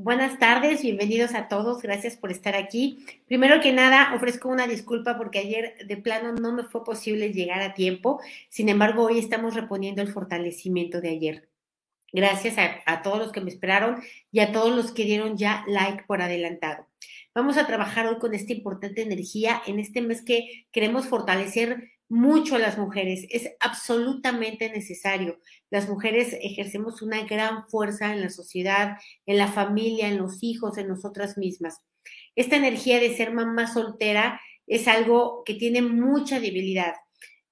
Buenas tardes, bienvenidos a todos, gracias por estar aquí. Primero que nada, ofrezco una disculpa porque ayer de plano no me fue posible llegar a tiempo, sin embargo, hoy estamos reponiendo el fortalecimiento de ayer. Gracias a, todos los que me esperaron y a todos los que dieron ya like por adelantado. Vamos a trabajar hoy con esta importante energía en este mes que queremos fortalecer mucho a las mujeres. Es absolutamente necesario. Las mujeres ejercemos una gran fuerza en la sociedad, en la familia, en los hijos, en nosotras mismas. Esta energía de ser mamá soltera es algo que tiene mucha debilidad.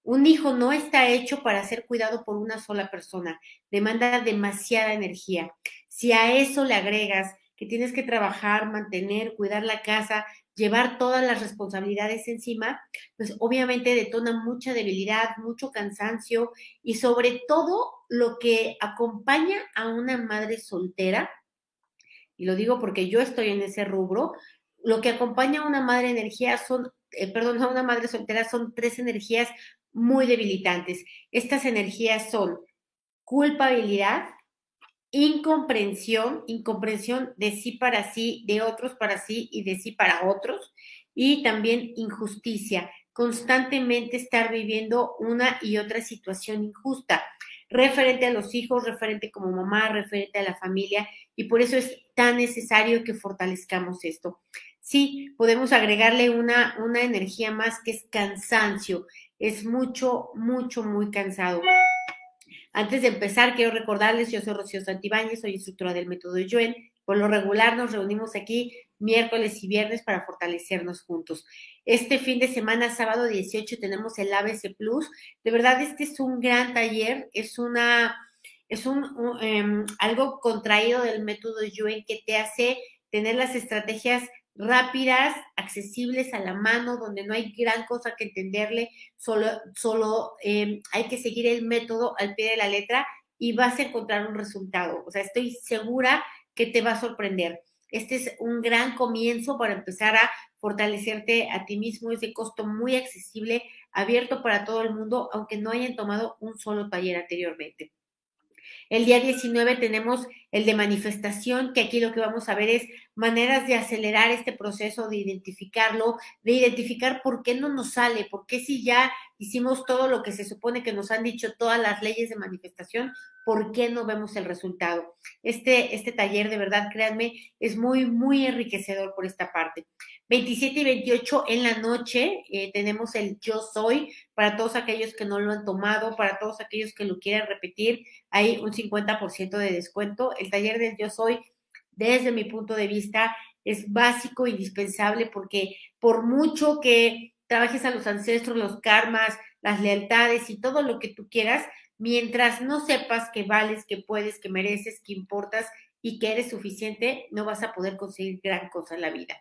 Un hijo no está hecho para ser cuidado por una sola persona, demanda demasiada energía. Si a eso le agregas que tienes que trabajar, mantener, cuidar la casa, llevar todas las responsabilidades encima, pues obviamente detona mucha debilidad, mucho cansancio y sobre todo lo que acompaña a una madre soltera, y lo digo porque yo estoy en ese rubro, lo que acompaña a una madre energía son, eh, perdón, a una madre soltera son tres energías muy debilitantes. Estas energías son culpabilidad, incomprensión, incomprensión de sí para sí, de otros para sí y de sí para otros, y también injusticia, constantemente estar viviendo una y otra situación injusta, referente a los hijos, referente como mamá, referente a la familia, y por eso es tan necesario que fortalezcamos esto. Sí, podemos agregarle una, una energía más que es cansancio, es mucho, mucho, muy cansado. Antes de empezar, quiero recordarles, yo soy Rocío Santibáñez, soy instructora del método Yuen. Por lo regular nos reunimos aquí miércoles y viernes para fortalecernos juntos. Este fin de semana, sábado 18, tenemos el ABC Plus. De verdad, este es un gran taller, es una, es un, em, algo contraído del método Yuen que te hace tener las estrategias rápidas, accesibles a la mano, donde no hay gran cosa que entenderle, solo, solo eh, hay que seguir el método al pie de la letra y vas a encontrar un resultado. O sea, estoy segura que te va a sorprender. Este es un gran comienzo para empezar a fortalecerte a ti mismo. Es de costo muy accesible, abierto para todo el mundo, aunque no hayan tomado un solo taller anteriormente. El día 19 tenemos el de manifestación, que aquí lo que vamos a ver es maneras de acelerar este proceso, de identificarlo, de identificar por qué no nos sale, por qué si ya hicimos todo lo que se supone que nos han dicho todas las leyes de manifestación, ¿por qué no vemos el resultado? Este, este taller, de verdad, créanme, es muy, muy enriquecedor por esta parte. 27 y 28 en la noche eh, tenemos el Yo Soy para todos aquellos que no lo han tomado, para todos aquellos que lo quieren repetir, hay un 50% de descuento. El taller del Yo Soy, desde mi punto de vista, es básico, indispensable, porque por mucho que trabajes a los ancestros, los karmas, las lealtades y todo lo que tú quieras, mientras no sepas que vales, que puedes, que mereces, que importas y que eres suficiente, no vas a poder conseguir gran cosa en la vida.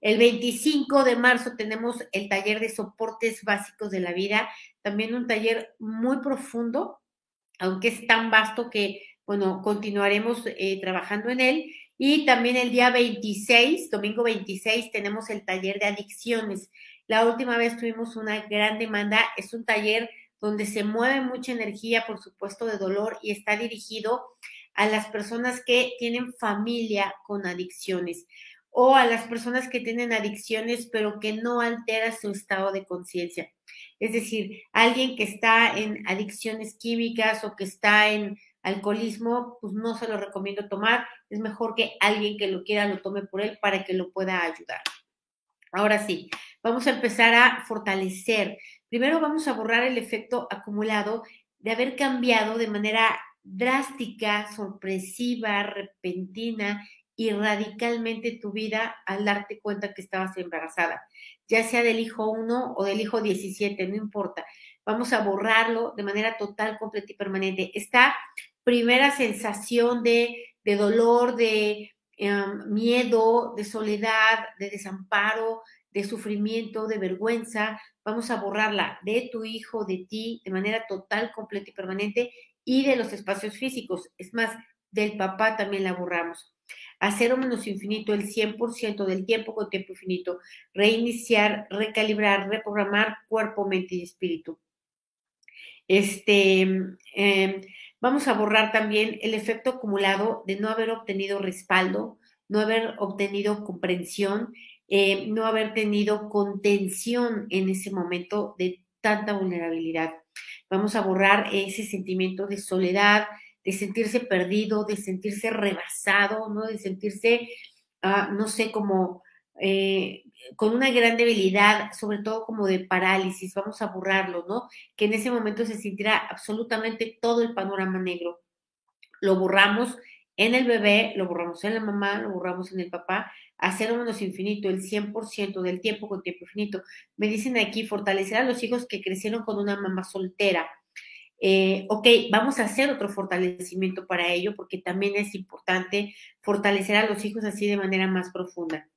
El 25 de marzo tenemos el taller de soportes básicos de la vida, también un taller muy profundo, aunque es tan vasto que, bueno, continuaremos eh, trabajando en él. Y también el día 26, domingo 26, tenemos el taller de adicciones. La última vez tuvimos una gran demanda. Es un taller donde se mueve mucha energía, por supuesto, de dolor y está dirigido a las personas que tienen familia con adicciones o a las personas que tienen adicciones pero que no altera su estado de conciencia. Es decir, alguien que está en adicciones químicas o que está en alcoholismo, pues no se lo recomiendo tomar. Es mejor que alguien que lo quiera lo tome por él para que lo pueda ayudar. Ahora sí, vamos a empezar a fortalecer. Primero vamos a borrar el efecto acumulado de haber cambiado de manera drástica, sorpresiva, repentina y radicalmente tu vida al darte cuenta que estabas embarazada, ya sea del hijo 1 o del hijo 17, no importa. Vamos a borrarlo de manera total, completa y permanente. Esta primera sensación de, de dolor, de Em, miedo, de soledad, de desamparo, de sufrimiento, de vergüenza. Vamos a borrarla de tu hijo, de ti, de manera total, completa y permanente, y de los espacios físicos. Es más, del papá también la borramos. A cero menos infinito, el 100% del tiempo con tiempo infinito. Reiniciar, recalibrar, reprogramar cuerpo, mente y espíritu. Este, eh, Vamos a borrar también el efecto acumulado de no haber obtenido respaldo, no haber obtenido comprensión, eh, no haber tenido contención en ese momento de tanta vulnerabilidad. Vamos a borrar ese sentimiento de soledad, de sentirse perdido, de sentirse rebasado, ¿no? De sentirse, ah, no sé, como eh, con una gran debilidad, sobre todo como de parálisis, vamos a borrarlo, ¿no? Que en ese momento se sintiera absolutamente todo el panorama negro. Lo borramos en el bebé, lo borramos en la mamá, lo borramos en el papá, a cero menos infinito, el 100% del tiempo con tiempo infinito. Me dicen aquí, fortalecer a los hijos que crecieron con una mamá soltera. Eh, ok, vamos a hacer otro fortalecimiento para ello, porque también es importante fortalecer a los hijos así de manera más profunda.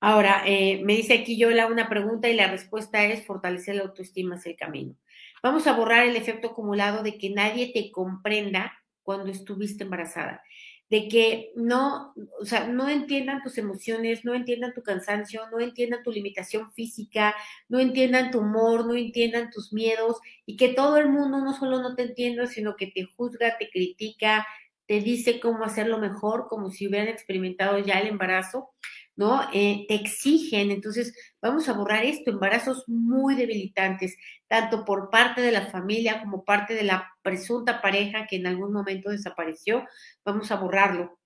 Ahora, eh, me dice aquí Yola una pregunta y la respuesta es fortalecer la autoestima es el camino. Vamos a borrar el efecto acumulado de que nadie te comprenda cuando estuviste embarazada, de que no, o sea, no entiendan tus emociones, no entiendan tu cansancio, no entiendan tu limitación física, no entiendan tu humor, no entiendan tus miedos y que todo el mundo no solo no te entienda, sino que te juzga, te critica, te dice cómo hacerlo mejor, como si hubieran experimentado ya el embarazo. ¿no? Eh, te exigen, entonces vamos a borrar esto, embarazos muy debilitantes, tanto por parte de la familia como parte de la presunta pareja que en algún momento desapareció, vamos a borrarlo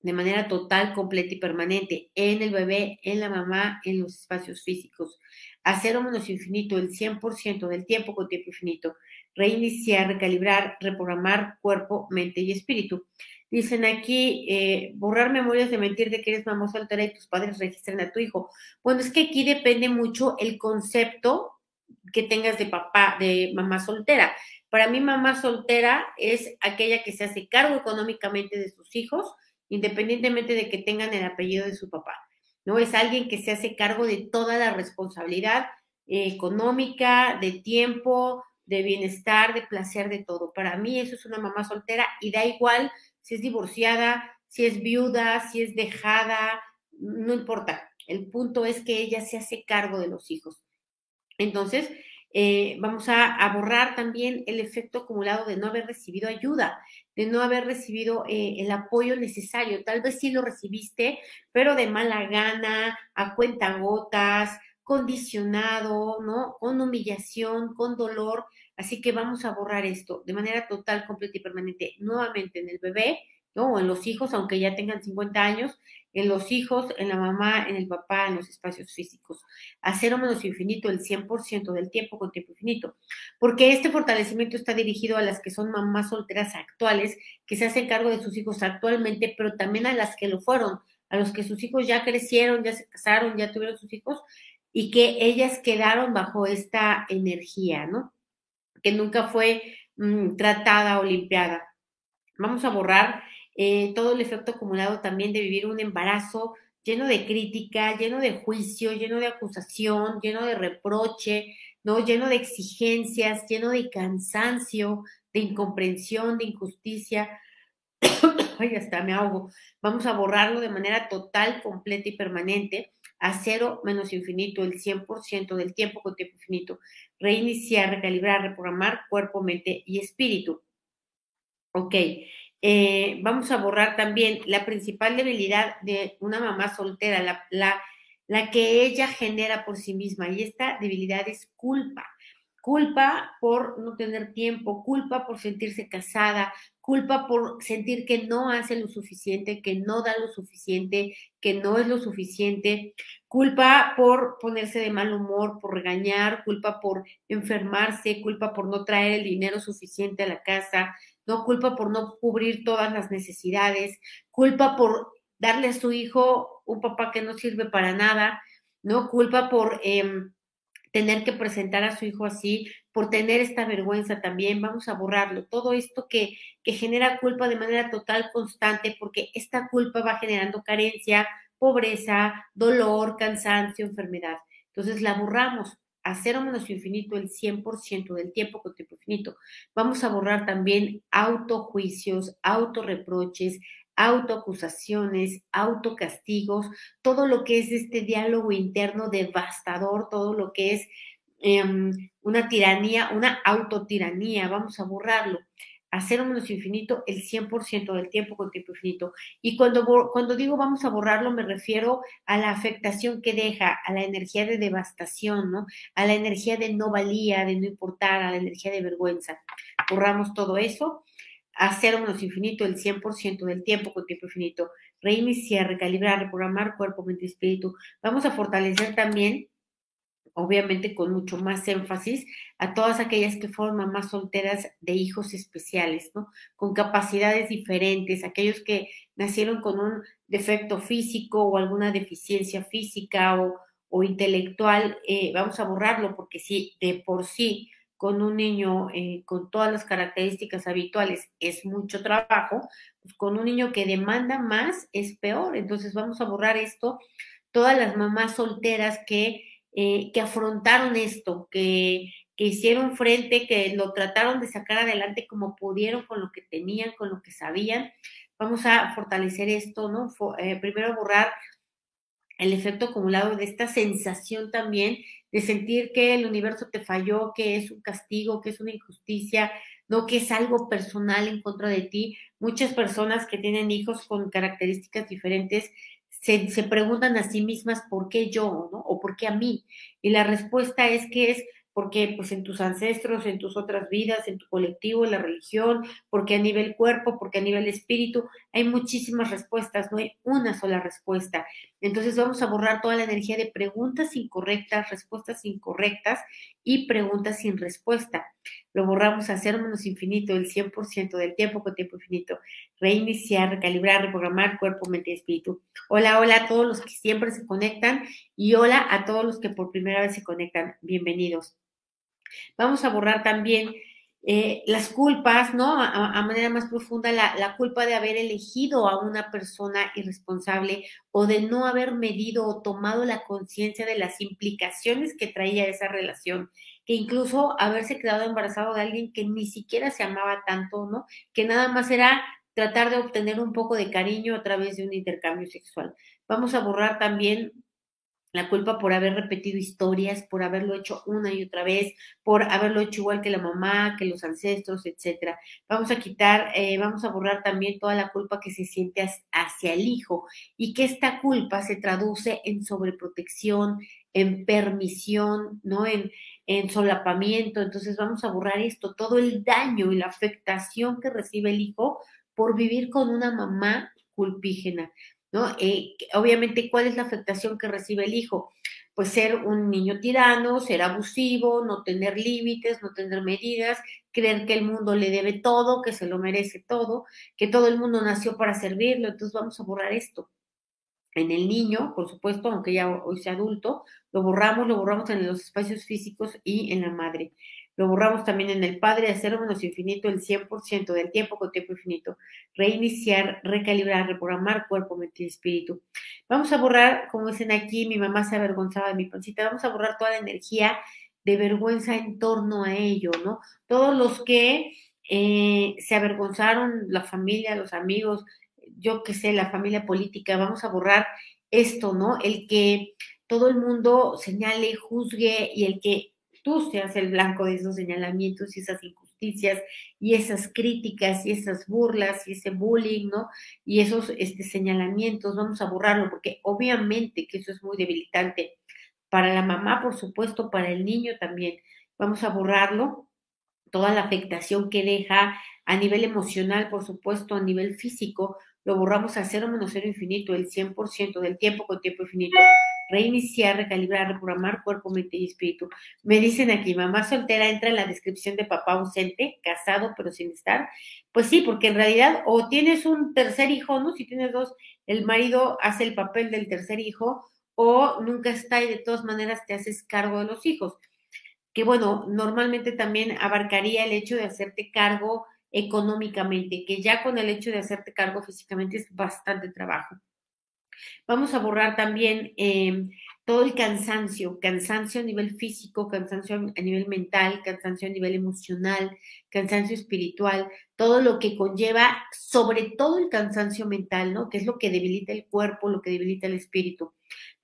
de manera total, completa y permanente en el bebé, en la mamá, en los espacios físicos. Hacer o menos infinito el 100% del tiempo con tiempo infinito. Reiniciar, recalibrar, reprogramar cuerpo, mente y espíritu. Dicen aquí, eh, borrar memorias de mentir de que eres mamá soltera y tus padres registran a tu hijo. Bueno, es que aquí depende mucho el concepto que tengas de papá, de mamá soltera. Para mí, mamá soltera es aquella que se hace cargo económicamente de sus hijos, independientemente de que tengan el apellido de su papá. ¿No? Es alguien que se hace cargo de toda la responsabilidad eh, económica, de tiempo, de bienestar, de placer, de todo. Para mí eso es una mamá soltera y da igual si es divorciada, si es viuda, si es dejada, no importa. El punto es que ella se hace cargo de los hijos. Entonces, eh, vamos a, borrar también el efecto acumulado de no haber recibido ayuda, de no haber recibido eh, el apoyo necesario. Tal vez sí lo recibiste, pero de mala gana, a cuenta gotas, condicionado, ¿no? Con humillación, con dolor. Así que vamos a borrar esto de manera total, completa y permanente, nuevamente en el bebé, ¿no? O en los hijos, aunque ya tengan 50 años, en los hijos, en la mamá, en el papá, en los espacios físicos. A cero menos infinito el 100% del tiempo con tiempo infinito. Porque este fortalecimiento está dirigido a las que son mamás solteras actuales, que se hacen cargo de sus hijos actualmente, pero también a las que lo fueron, a los que sus hijos ya crecieron, ya se casaron, ya tuvieron sus hijos y que ellas quedaron bajo esta energía, ¿no? que nunca fue mm, tratada o limpiada. Vamos a borrar eh, todo el efecto acumulado también de vivir un embarazo lleno de crítica, lleno de juicio, lleno de acusación, lleno de reproche, ¿no? Lleno de exigencias, lleno de cansancio, de incomprensión, de injusticia. Ay, hasta me ahogo. Vamos a borrarlo de manera total, completa y permanente a cero menos infinito, el 100% del tiempo con tiempo infinito. Reiniciar, recalibrar, reprogramar cuerpo, mente y espíritu. Ok, eh, vamos a borrar también la principal debilidad de una mamá soltera, la, la, la que ella genera por sí misma. Y esta debilidad es culpa culpa por no tener tiempo, culpa por sentirse casada, culpa por sentir que no hace lo suficiente, que no da lo suficiente, que no es lo suficiente, culpa por ponerse de mal humor, por regañar, culpa por enfermarse, culpa por no traer el dinero suficiente a la casa, no culpa por no cubrir todas las necesidades, culpa por darle a su hijo un papá que no sirve para nada, no culpa por eh, tener que presentar a su hijo así, por tener esta vergüenza también, vamos a borrarlo. Todo esto que, que genera culpa de manera total, constante, porque esta culpa va generando carencia, pobreza, dolor, cansancio, enfermedad. Entonces la borramos a cero menos infinito el 100% del tiempo con tiempo infinito. Vamos a borrar también autojuicios, autorreproches, autoacusaciones, autocastigos, todo lo que es este diálogo interno devastador, todo lo que es em, una tiranía, una autotiranía, vamos a borrarlo. a cero menos infinito el 100% del tiempo con tiempo infinito. Y cuando, cuando digo vamos a borrarlo, me refiero a la afectación que deja, a la energía de devastación, ¿no? A la energía de no valía, de no importar, a la energía de vergüenza. Borramos todo eso a menos infinito el 100% del tiempo con tiempo infinito. Reiniciar, recalibrar, reprogramar cuerpo, mente y espíritu. Vamos a fortalecer también obviamente con mucho más énfasis, a todas aquellas que fueron mamás solteras de hijos especiales, ¿no? Con capacidades diferentes, aquellos que nacieron con un defecto físico o alguna deficiencia física o, intelectual, eh, vamos a borrarlo porque si de por sí con un niño eh, con todas las características habituales es mucho trabajo, pues con un niño que demanda más es peor. Entonces vamos a borrar esto. Todas las mamás solteras que eh, que afrontaron esto, que, hicieron frente, que lo trataron de sacar adelante como pudieron, con lo que tenían, con lo que sabían. Vamos a fortalecer esto, ¿no? Eh, primero borrar el efecto acumulado de esta sensación también de sentir que el universo te falló, que es un castigo, que es una injusticia, no que es algo personal en contra de ti. Muchas personas que tienen hijos con características diferentes se, preguntan a sí mismas por qué yo, ¿no? O por qué a mí. Y la respuesta es que es porque pues en tus ancestros, en tus otras vidas, en tu colectivo, en la religión, porque a nivel cuerpo, porque a nivel espíritu, hay muchísimas respuestas, no hay una sola respuesta. Entonces vamos a borrar toda la energía de preguntas incorrectas, respuestas incorrectas y preguntas sin respuesta. Lo borramos a cero menos infinito, el 100% del tiempo con tiempo infinito. Reiniciar, recalibrar, reprogramar cuerpo, mente y espíritu. Hola, hola a todos los que siempre se conectan y hola a todos los que por primera vez se conectan. Bienvenidos. Vamos a borrar también eh, las culpas, ¿no? A, manera más profunda, la, la, culpa de haber elegido a una persona irresponsable o de no haber medido o tomado la conciencia de las implicaciones que traía esa relación, que incluso haberse quedado embarazado de alguien que ni siquiera se amaba tanto, ¿no? Que nada más era tratar de obtener un poco de cariño a través de un intercambio sexual. Vamos a borrar también la culpa por haber repetido historias, por haberlo hecho una y otra vez, por haberlo hecho igual que la mamá, que los ancestros, etcétera. Vamos a quitar, eh, vamos a borrar también toda la culpa que se siente hacia el hijo y que esta culpa se traduce en sobreprotección, en permisión, ¿no? En, en solapamiento. Entonces vamos a borrar esto, todo el daño y la afectación que recibe el hijo por vivir con una mamá culpígena. ¿No? Eh, obviamente, ¿cuál es la afectación que recibe el hijo? Pues ser un niño tirano, ser abusivo, no tener límites, no tener medidas, creer que el mundo le debe todo, que se lo merece todo, que todo el mundo nació para servirlo, entonces vamos a borrar esto. En el niño, por supuesto, aunque ya hoy sea adulto, lo borramos, lo borramos en los espacios físicos y en la madre. Lo borramos también en el Padre, de cero menos infinito el 100% del tiempo con tiempo infinito. Reiniciar, recalibrar, reprogramar cuerpo, mente y espíritu. Vamos a borrar, como dicen aquí, mi mamá se avergonzaba de mi pancita, vamos a borrar toda la energía de vergüenza en torno a ello, ¿no? Todos los que eh, se avergonzaron, la familia, los amigos, yo qué sé, la familia política, vamos a borrar esto, ¿no? El que todo el mundo señale, juzgue y el que tú seas el blanco de esos señalamientos y esas injusticias y esas críticas y esas burlas y ese bullying, ¿no? Y esos este, señalamientos, vamos a borrarlo porque obviamente que eso es muy debilitante para la mamá, por supuesto, para el niño también. Vamos a borrarlo, toda la afectación que deja a nivel emocional, por supuesto, a nivel físico, lo borramos a cero menos cero infinito, el 100% del tiempo con tiempo infinito reiniciar, recalibrar, reprogramar cuerpo, mente y espíritu. Me dicen aquí, mamá soltera entra en la descripción de papá ausente, casado pero sin estar. Pues sí, porque en realidad o tienes un tercer hijo, ¿no? Si tienes dos, el marido hace el papel del tercer hijo o nunca está y de todas maneras te haces cargo de los hijos. Que bueno, normalmente también abarcaría el hecho de hacerte cargo económicamente, que ya con el hecho de hacerte cargo físicamente es bastante trabajo. Vamos a borrar también em, todo el cansancio, cansancio a nivel físico, cansancio a nivel mental, cansancio a nivel emocional, cansancio espiritual, todo lo que conlleva, sobre todo el cansancio mental, ¿no? Que es lo que debilita el cuerpo, lo que debilita el espíritu.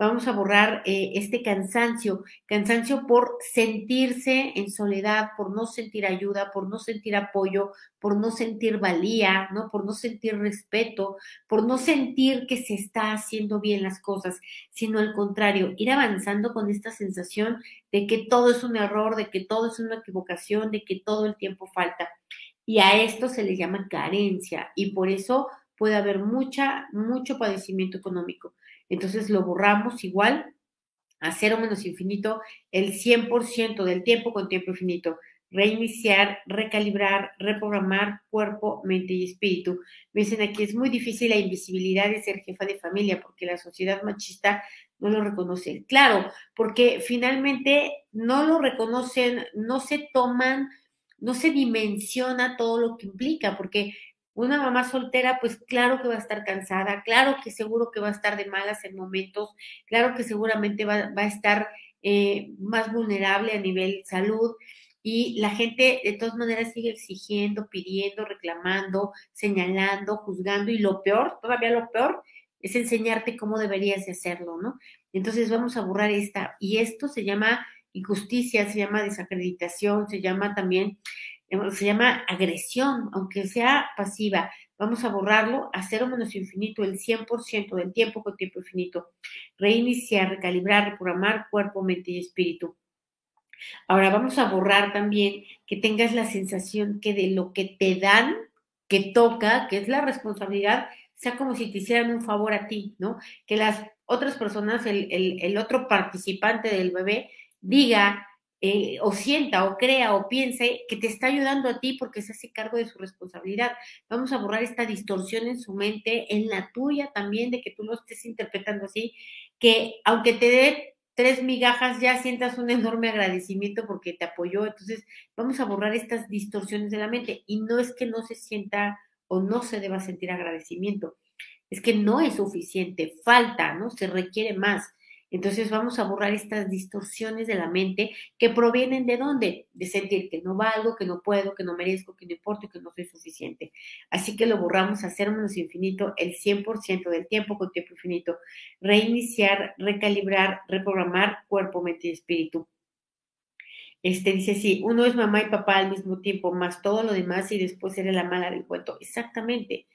Vamos a borrar eh, este cansancio, cansancio por sentirse en soledad, por no sentir ayuda, por no sentir apoyo, por no sentir valía, ¿no? Por no sentir respeto, por no sentir que se está haciendo bien las cosas, sino al contrario, ir avanzando con esta sensación de que todo es un error, de que todo es una equivocación, de que todo el tiempo falta. Y a esto se le llama carencia y por eso puede haber mucha, mucho padecimiento económico. Entonces lo borramos igual a cero menos infinito el 100% del tiempo con tiempo infinito. Reiniciar, recalibrar, reprogramar cuerpo, mente y espíritu. Me dicen aquí, es muy difícil la invisibilidad de ser jefa de familia porque la sociedad machista no lo reconoce. Claro, porque finalmente no lo reconocen, no se toman no se dimensiona todo lo que implica, porque una mamá soltera, pues claro que va a estar cansada, claro que seguro que va a estar de malas en momentos, claro que seguramente va, a estar eh, más vulnerable a nivel salud. Y la gente de todas maneras sigue exigiendo, pidiendo, reclamando, señalando, juzgando y lo peor, todavía lo peor, es enseñarte cómo deberías de hacerlo, ¿no? Entonces vamos a borrar esta. Y esto se llama injusticia, se llama desacreditación, se llama también, se llama agresión, aunque sea pasiva. Vamos a borrarlo a cero menos infinito, el 100% del tiempo con tiempo infinito. Reiniciar, recalibrar, reprogramar cuerpo, mente y espíritu. Ahora vamos a borrar también que tengas la sensación que de lo que te dan, que toca, que es la responsabilidad, sea como si te hicieran un favor a ti, ¿no? Que las otras personas, el, el otro participante del bebé, diga eh, o sienta o crea o piense que te está ayudando a ti porque se hace cargo de su responsabilidad. Vamos a borrar esta distorsión en su mente, en la tuya también, de que tú lo estés interpretando así, que aunque te dé tres migajas ya sientas un enorme agradecimiento porque te apoyó. Entonces, vamos a borrar estas distorsiones de la mente. Y no es que no se sienta o no se deba sentir agradecimiento, es que no es suficiente, falta, ¿no? Se requiere más. Entonces vamos a borrar estas distorsiones de la mente que provienen de dónde? De sentir que no valgo, que no puedo, que no merezco, que no importa, que no soy suficiente. Así que lo borramos a cero menos infinito el 100% del tiempo con tiempo infinito. Reiniciar, recalibrar, reprogramar cuerpo, mente y espíritu. Este dice, sí, uno es mamá y papá al mismo tiempo, más todo lo demás y después eres la mala del cuento. Exactamente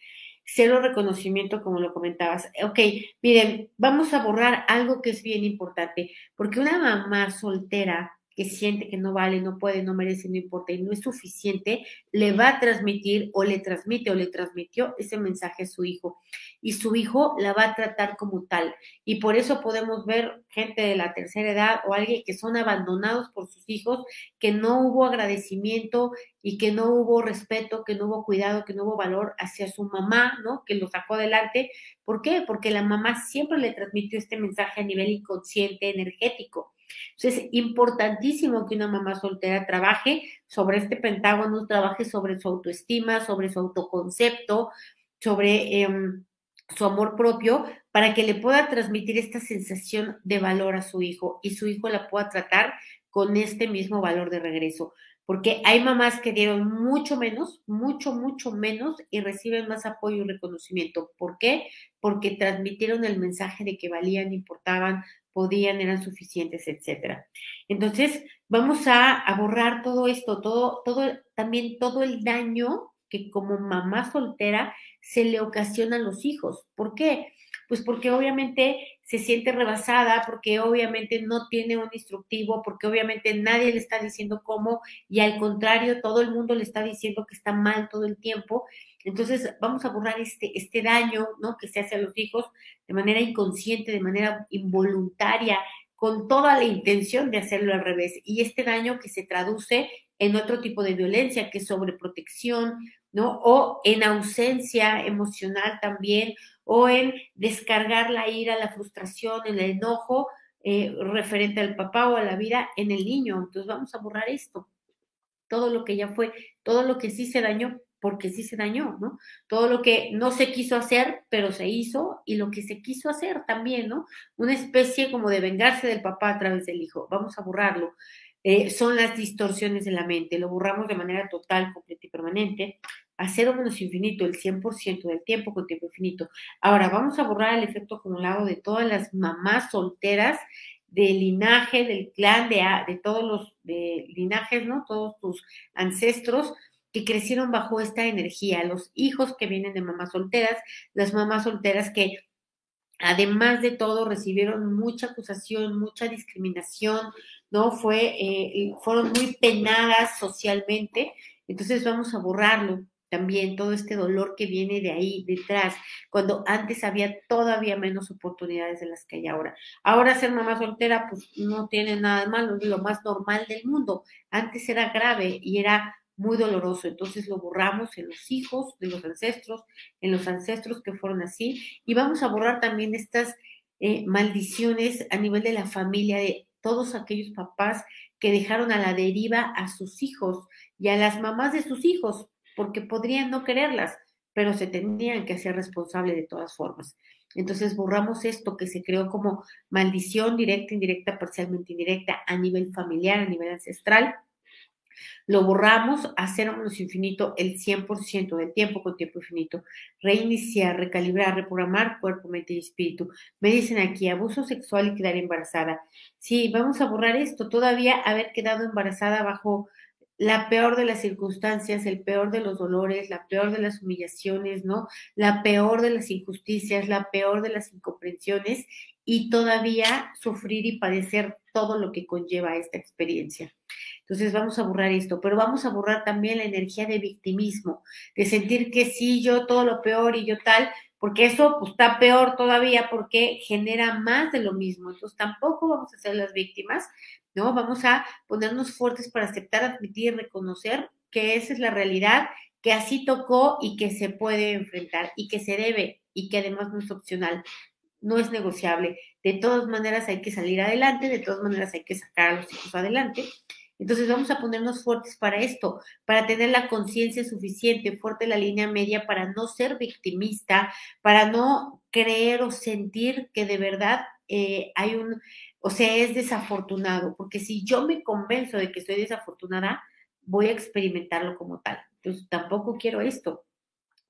cero reconocimiento, como lo comentabas. Ok, miren, vamos a borrar algo que es bien importante, porque una mamá soltera que siente que no vale, no puede, no merece, no importa y no es suficiente, le va a transmitir o le transmite o le transmitió ese mensaje a su hijo. Y su hijo la va a tratar como tal. Y por eso podemos ver gente de la tercera edad o alguien que son abandonados por sus hijos, que no hubo agradecimiento y que no hubo respeto, que no hubo cuidado, que no hubo valor hacia su mamá, ¿no? Que lo sacó adelante. ¿Por qué? Porque la mamá siempre le transmitió este mensaje a nivel inconsciente, energético. Entonces, es importantísimo que una mamá soltera trabaje sobre este pentágono, trabaje sobre su autoestima, sobre su autoconcepto, sobre em, su amor propio, para que le pueda transmitir esta sensación de valor a su hijo y su hijo la pueda tratar con este mismo valor de regreso. Porque hay mamás que dieron mucho menos, mucho, mucho menos y reciben más apoyo y reconocimiento. ¿Por qué? Porque transmitieron el mensaje de que valían, importaban, podían, eran suficientes, etcétera. Entonces, vamos a, borrar todo esto, todo, todo, también todo el daño que como mamá soltera se le ocasiona a los hijos. ¿Por qué? Pues porque obviamente se siente rebasada, porque obviamente no tiene un instructivo, porque obviamente nadie le está diciendo cómo y al contrario, todo el mundo le está diciendo que está mal todo el tiempo entonces, vamos a borrar este, este daño ¿no? que se hace a los hijos de manera inconsciente, de manera involuntaria, con toda la intención de hacerlo al revés. Y este daño que se traduce en otro tipo de violencia, que es sobreprotección, ¿no? O en ausencia emocional también, o en descargar la ira, la frustración, el enojo eh, referente al papá o a la vida en el niño. Entonces vamos a borrar esto. Todo lo que ya fue, todo lo que sí se dañó, porque sí se dañó, ¿no? Todo lo que no se quiso hacer, pero se hizo, y lo que se quiso hacer también, ¿no? Una especie como de vengarse del papá a través del hijo. Vamos a borrarlo. Eh, son las distorsiones de la mente. Lo borramos de manera total, completa y permanente. A cero menos infinito el 100% del tiempo con tiempo infinito. Ahora vamos a borrar el efecto acumulado de todas las mamás solteras del linaje, del clan, de, de todos los linajes, ¿no? Todos tus ancestros que crecieron bajo esta energía, los hijos que vienen de mamás solteras, las mamás solteras que además de todo recibieron mucha acusación, mucha discriminación, ¿no? Fue, eh, fueron muy penadas socialmente, entonces vamos a borrarlo también todo este dolor que viene de ahí detrás, cuando antes había todavía menos oportunidades de las que hay ahora. Ahora ser mamá soltera, pues no tiene nada de malo, es lo más normal del mundo. Antes era grave y era muy doloroso, entonces lo borramos en los hijos de los ancestros, en los ancestros que fueron así, y vamos a borrar también estas eh, maldiciones a nivel de la familia, de todos aquellos papás que dejaron a la deriva a sus hijos y a las mamás de sus hijos, porque podrían no quererlas, pero se tenían que hacer responsable de todas formas. Entonces borramos esto que se creó como maldición directa, indirecta, parcialmente indirecta a nivel familiar, a nivel ancestral. Lo borramos a infinito el 100% del tiempo con tiempo infinito. Reiniciar, recalibrar, reprogramar cuerpo, mente y espíritu. Me dicen aquí abuso sexual y quedar embarazada. Sí, vamos a borrar esto. Todavía haber quedado embarazada bajo la peor de las circunstancias, el peor de los dolores, la peor de las humillaciones, ¿no? La peor de las injusticias, la peor de las incomprensiones y todavía sufrir y padecer todo lo que conlleva esta experiencia. Entonces vamos a borrar esto, pero vamos a borrar también la energía de victimismo, de sentir que sí, yo todo lo peor y yo tal, porque eso pues está peor todavía porque genera más de lo mismo. Entonces tampoco vamos a ser las víctimas, ¿no? Vamos a ponernos fuertes para aceptar, admitir, y reconocer que esa es la realidad, que así tocó y que se puede enfrentar y que se debe y que además no es opcional, no es negociable. De todas maneras hay que salir adelante, de todas maneras hay que sacar a los hijos adelante. Entonces vamos a ponernos fuertes para esto, para tener la conciencia suficiente, fuerte la línea media, para no ser victimista, para no creer o sentir que de verdad eh, hay un, o sea, es desafortunado, porque si yo me convenzo de que estoy desafortunada, voy a experimentarlo como tal. Entonces, tampoco quiero esto.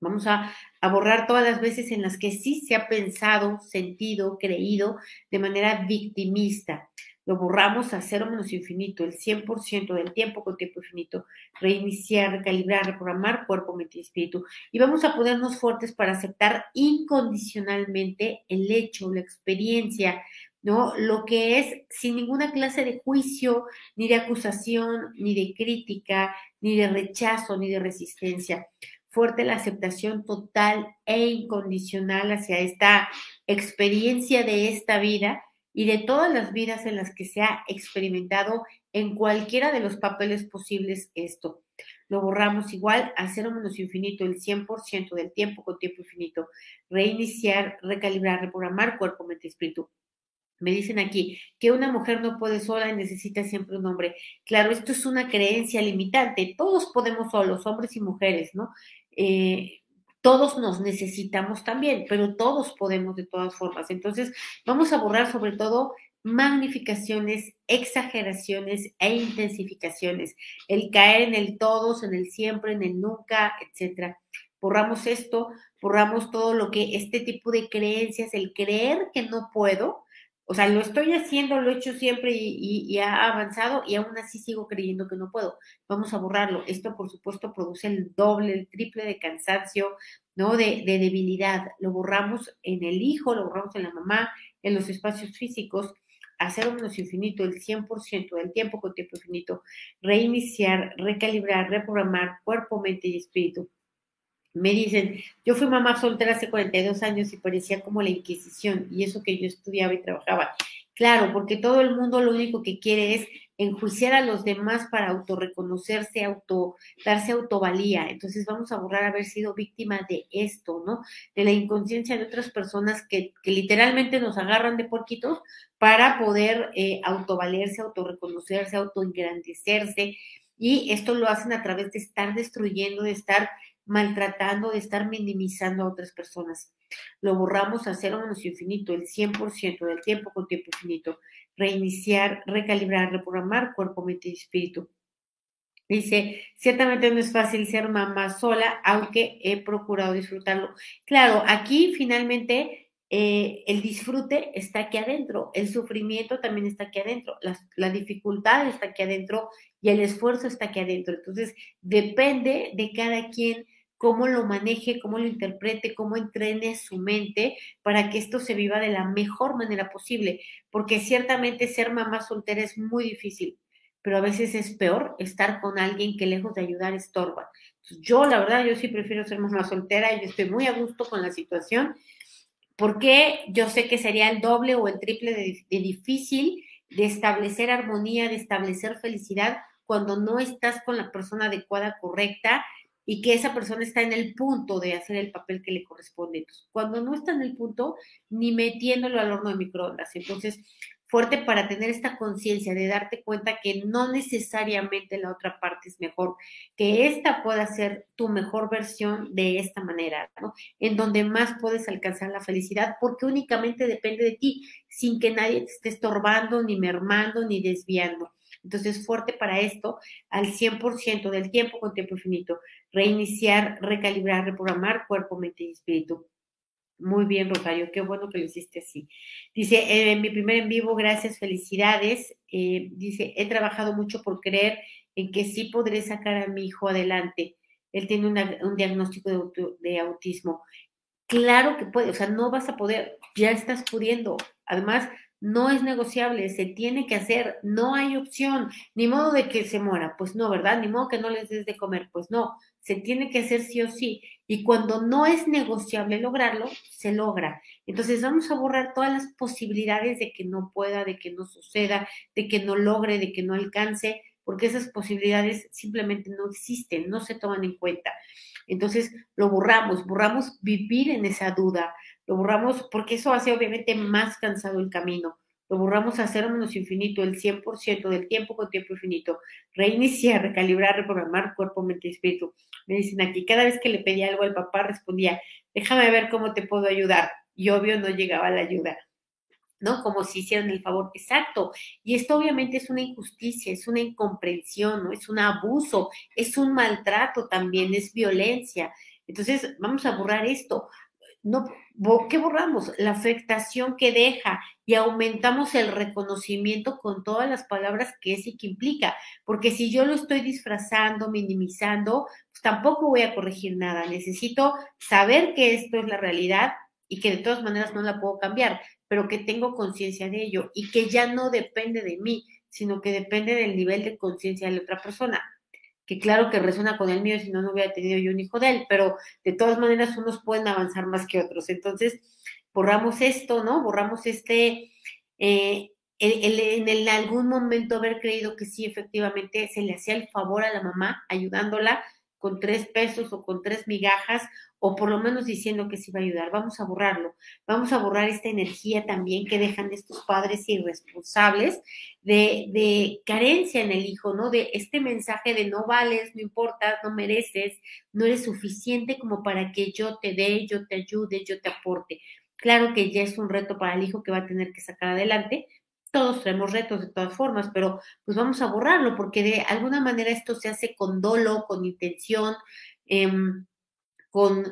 Vamos a, a, borrar todas las veces en las que sí se ha pensado, sentido, creído de manera victimista. Lo borramos a cero menos infinito, el 100% del tiempo con tiempo infinito. Reiniciar, recalibrar, reprogramar cuerpo, mente y espíritu. Y vamos a ponernos fuertes para aceptar incondicionalmente el hecho, la experiencia, ¿no? Lo que es sin ninguna clase de juicio, ni de acusación, ni de crítica, ni de rechazo, ni de resistencia. Fuerte la aceptación total e incondicional hacia esta experiencia de esta vida y de todas las vidas en las que se ha experimentado en cualquiera de los papeles posibles esto. Lo borramos igual a cero menos infinito, el 100% del tiempo con tiempo infinito. Reiniciar, recalibrar, reprogramar cuerpo, mente, espíritu. Me dicen aquí que una mujer no puede sola y necesita siempre un hombre. Claro, esto es una creencia limitante. Todos podemos solos, hombres y mujeres, ¿no? Eh, todos nos necesitamos también, pero todos podemos de todas formas. Entonces, vamos a borrar sobre todo magnificaciones, exageraciones e intensificaciones. El caer en el todos, en el siempre, en el nunca, etcétera. Borramos esto, borramos todo lo que este tipo de creencias, el creer que no puedo, o sea, lo estoy haciendo, lo he hecho siempre y, ha avanzado y aún así sigo creyendo que no puedo. Vamos a borrarlo. Esto, por supuesto, produce el doble, el triple de cansancio, ¿no? De, de debilidad. Lo borramos en el hijo, lo borramos en la mamá, en los espacios físicos. Hacer menos infinito, el 100% del tiempo con tiempo infinito. Reiniciar, recalibrar, reprogramar cuerpo, mente y espíritu me dicen, yo fui mamá soltera hace 42 años y parecía como la Inquisición, y eso que yo estudiaba y trabajaba. Claro, porque todo el mundo lo único que quiere es enjuiciar a los demás para autorreconocerse, auto, darse autovalía. Entonces vamos a borrar haber sido víctima de esto, ¿no? De la inconsciencia de otras personas que, que literalmente nos agarran de porquitos para poder eh, autovalerse, autorreconocerse, autoengrandecerse. Y esto lo hacen a través de estar destruyendo, de estar maltratando, de estar minimizando a otras personas. Lo borramos a cero menos infinito, el 100% del tiempo con tiempo infinito. Reiniciar, recalibrar, reprogramar cuerpo, mente y espíritu. Dice, ciertamente no es fácil ser mamá sola, aunque he procurado disfrutarlo. Claro, aquí finalmente eh, el disfrute está aquí adentro, el sufrimiento también está aquí adentro, la, la, dificultad está aquí adentro y el esfuerzo está aquí adentro. Entonces, depende de cada quien cómo lo maneje, cómo lo interprete, cómo entrene su mente para que esto se viva de la mejor manera posible, porque ciertamente ser mamá soltera es muy difícil, pero a veces es peor estar con alguien que lejos de ayudar estorba. yo, la verdad, yo sí prefiero ser mamá soltera y estoy muy a gusto con la situación, porque yo sé que sería el doble o el triple de, de difícil de establecer armonía, de establecer felicidad cuando no estás con la persona adecuada, correcta, y que esa persona está en el punto de hacer el papel que le corresponde. Cuando no está en el punto, ni metiéndolo al horno de microondas. Entonces, fuerte para tener esta conciencia de darte cuenta que no necesariamente la otra parte es mejor, que esta pueda ser tu mejor versión de esta manera, ¿no? En donde más puedes alcanzar la felicidad, porque únicamente depende de ti, sin que nadie te esté estorbando, ni mermando, ni desviando. Entonces, fuerte para esto, al 100% del tiempo con tiempo infinito, reiniciar, recalibrar, reprogramar cuerpo, mente y espíritu. Muy bien, Rosario, qué bueno que lo hiciste así. Dice, eh, mi primer en vivo, gracias, felicidades. Eh, dice, he trabajado mucho por creer en que sí podré sacar a mi hijo adelante. Él tiene un diagnóstico de, de autismo. Claro que puede, o sea, no vas a poder, ya estás pudiendo. Además, no es negociable, se tiene que hacer, no hay opción, ni modo de que se muera, pues no, ¿verdad? Ni modo que no les des de comer, pues no, se tiene que hacer sí o sí. Y cuando no es negociable lograrlo, se logra. Entonces vamos a borrar todas las posibilidades de que no pueda, de que no suceda, de que no logre, de que no alcance, porque esas posibilidades simplemente no existen, no se toman en cuenta. Entonces lo borramos, borramos vivir en esa duda, lo borramos porque eso hace obviamente más cansado el camino. Lo borramos a cero menos infinito, el 100% del tiempo con tiempo infinito. Reiniciar, recalibrar, reprogramar cuerpo, mente y espíritu. Me dicen aquí, cada vez que le pedía algo al papá respondía, déjame ver cómo te puedo ayudar. Y obvio no llegaba la ayuda. ¿no? Como si hicieran el favor. Exacto. Y esto obviamente es una injusticia, es una incomprensión, ¿no? Es un abuso, es un maltrato también, es violencia. Entonces, vamos a borrar esto no, ¿qué borramos? La afectación que deja y aumentamos el reconocimiento con todas las palabras que es y que implica, porque si yo lo estoy disfrazando, minimizando, pues tampoco voy a corregir nada. Necesito saber que esto es la realidad y que de todas maneras no la puedo cambiar, pero que tengo conciencia de ello y que ya no depende de mí, sino que depende del nivel de conciencia de la otra persona que claro que resuena con el mío, si no, no hubiera tenido yo un hijo de él, pero de todas maneras unos pueden avanzar más que otros. Entonces, borramos esto, ¿no? Borramos este, eh, el, en algún momento haber creído que sí, efectivamente, se le hacía el favor a la mamá ayudándola con tres pesos o con tres migajas o por lo menos diciendo que sí va a ayudar. Vamos a borrarlo. Vamos a borrar esta energía también que dejan estos padres irresponsables de, de, carencia en el hijo, ¿no? De este mensaje de no vales, no importas, no mereces, no eres suficiente como para que yo te dé, yo te ayude, yo te aporte. Claro que ya es un reto para el hijo que va a tener que sacar adelante, todos tenemos retos de todas formas, pero pues vamos a borrarlo porque de alguna manera esto se hace con dolo, con intención, em, con,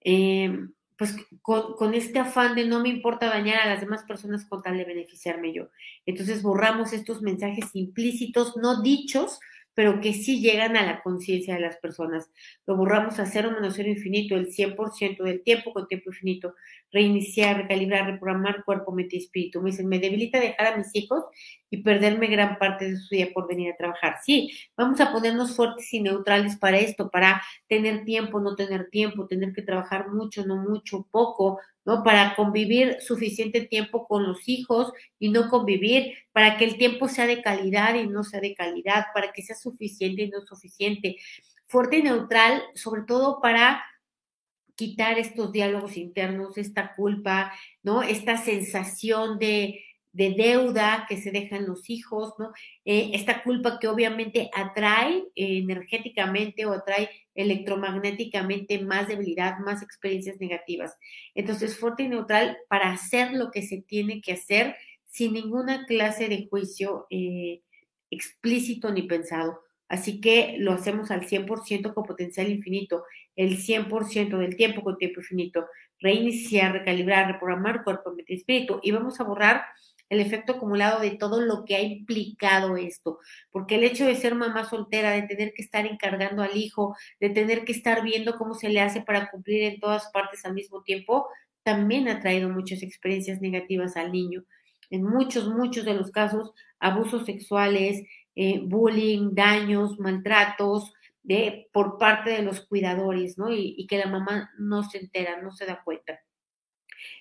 em, pues, con, este afán de no me importa dañar a las demás personas con tal de beneficiarme yo. Entonces borramos estos mensajes implícitos, no dichos, pero que sí llegan a la conciencia de las personas. Lo borramos a cero menos cero infinito, el 100% del tiempo con tiempo infinito. Reiniciar, recalibrar, reprogramar cuerpo, mente y espíritu. Me dicen, me debilita dejar a mis hijos y perderme gran parte de su día por venir a trabajar. Sí, vamos a ponernos fuertes y neutrales para esto, para tener tiempo, no tener tiempo, tener que trabajar mucho, no mucho, poco, Para convivir suficiente tiempo con los hijos y no convivir, para que el tiempo sea de calidad y no sea de calidad, para que sea suficiente y no suficiente. Fuerte y neutral, sobre todo para quitar estos diálogos internos, esta culpa, ¿no? Esta sensación de, de deuda que se dejan los hijos, ¿no? Eh, esta culpa que obviamente atrae energéticamente o atrae electromagnéticamente más debilidad, más experiencias negativas. Entonces, fuerte y neutral para hacer lo que se tiene que hacer sin ninguna clase de juicio eh, explícito ni pensado. Así que lo hacemos al 100% con potencial infinito, el 100% del tiempo con tiempo infinito. Reiniciar, recalibrar, reprogramar cuerpo, mente y espíritu. Y vamos a borrar el efecto acumulado de todo lo que ha implicado esto, porque el hecho de ser mamá soltera, de tener que estar encargando al hijo, de tener que estar viendo cómo se le hace para cumplir en todas partes al mismo tiempo, también ha traído muchas experiencias negativas al niño. En muchos, muchos de los casos, abusos sexuales, eh, bullying, daños, maltratos de, por parte de los cuidadores, ¿no? Y, y que la mamá no se entera, no se da cuenta.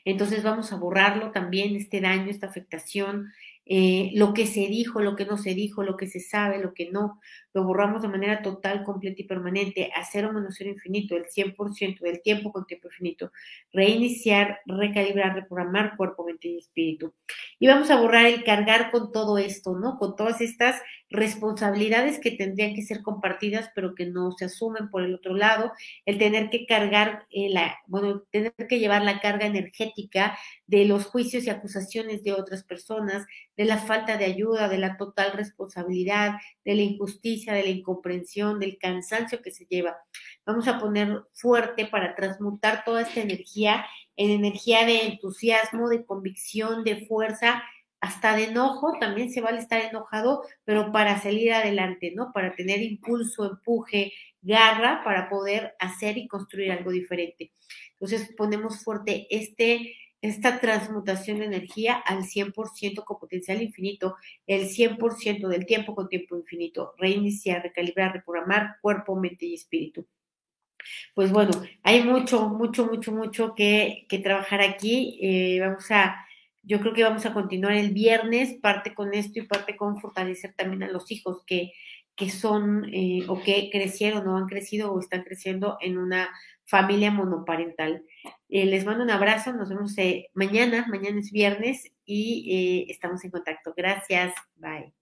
Entonces vamos a borrarlo también, este daño, esta afectación, eh, lo que se dijo, lo que no se dijo, lo que se sabe, lo que no, lo borramos de manera total, completa y permanente, a cero menos cero infinito, el 100% del tiempo con tiempo infinito, reiniciar, recalibrar, reprogramar cuerpo, mente y espíritu. Y vamos a borrar el cargar con todo esto, ¿no? Con todas estas responsabilidades que tendrían que ser compartidas, pero que no se asumen por el otro lado, el tener que cargar, eh, la, bueno, tener que llevar la carga energética de los juicios y acusaciones de otras personas, de la falta de ayuda, de la total responsabilidad, de la injusticia, de la incomprensión, del cansancio que se lleva. Vamos a poner fuerte para transmutar toda esta energía en energía de entusiasmo, de convicción, de fuerza, hasta de enojo, también se vale estar enojado, pero para salir adelante, ¿no? Para tener impulso, empuje, garra, para poder hacer y construir algo diferente. Entonces ponemos fuerte este esta transmutación de energía al 100% con potencial infinito, el 100% del tiempo con tiempo infinito, reiniciar, recalibrar, reprogramar cuerpo, mente y espíritu. Pues bueno, hay mucho, mucho, mucho, mucho que, trabajar aquí. Eh, vamos a, yo creo que vamos a continuar el viernes, parte con esto y parte con fortalecer también a los hijos que, que son eh, o que crecieron o han crecido o están creciendo en una familia monoparental. Eh, les mando un abrazo, nos vemos eh, mañana, mañana es viernes y estamos en contacto. Gracias, bye.